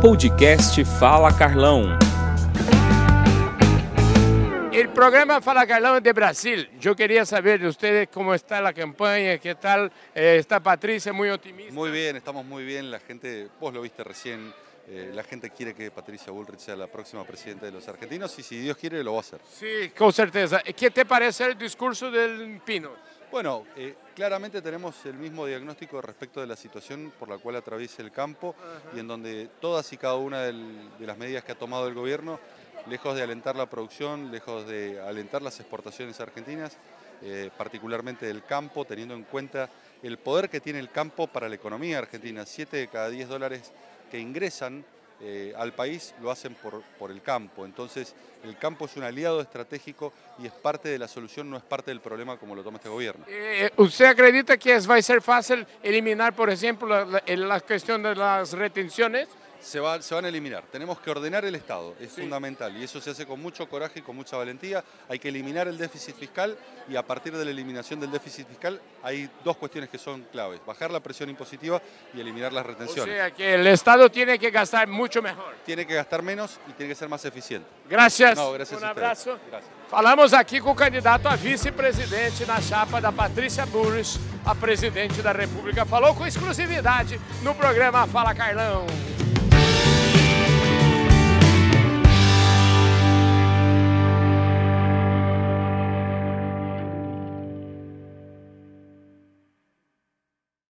Podcast Fala Carlão. El programa Fala Carlão de Brasil. Yo quería saber de ustedes cómo está la campaña, qué tal. Eh, está Patricia muy optimista. Muy bien, estamos muy bien. La gente, vos lo viste recién, eh, la gente quiere que Patricia Bullrich sea la próxima presidenta de los argentinos y si Dios quiere lo va a hacer. Sí, con certeza. ¿Qué te parece el discurso del Pino? Bueno, eh, claramente tenemos el mismo diagnóstico respecto de la situación por la cual atraviesa el campo y en donde todas y cada una del- de las medidas que ha tomado el gobierno, lejos de alentar la producción, lejos de alentar las exportaciones argentinas, eh, particularmente del campo, teniendo en cuenta el poder que tiene el campo para la economía argentina. Siete de cada diez dólares que ingresan eh, al país lo hacen por, por el campo. Entonces, el campo es un aliado estratégico y es parte de la solución, no es parte del problema como lo toma este gobierno. Eh, ¿Usted acredita que es- va a ser fácil eliminar, por ejemplo, la, la- la cuestión de las retenciones? Se, va- se van a eliminar. Tenemos que ordenar el Estado, es fundamental. Y eso se hace con mucho coraje y con mucha valentía. Hay que eliminar el déficit fiscal y a partir de la eliminación del déficit fiscal hay dos cuestiones que son claves. Bajar la presión impositiva y eliminar las O retenciones. sea, que el Estado tiene que gastar mucho mejor. Tiene que gastar menos y tiene que ser más eficiente. Gracias. No, gracias un abrazo. Gracias. Falamos aqui com o candidato a vice-presidente na chapa da Patrícia Burris, a presidente da República. Falou com exclusividade no programa Fala Carlão.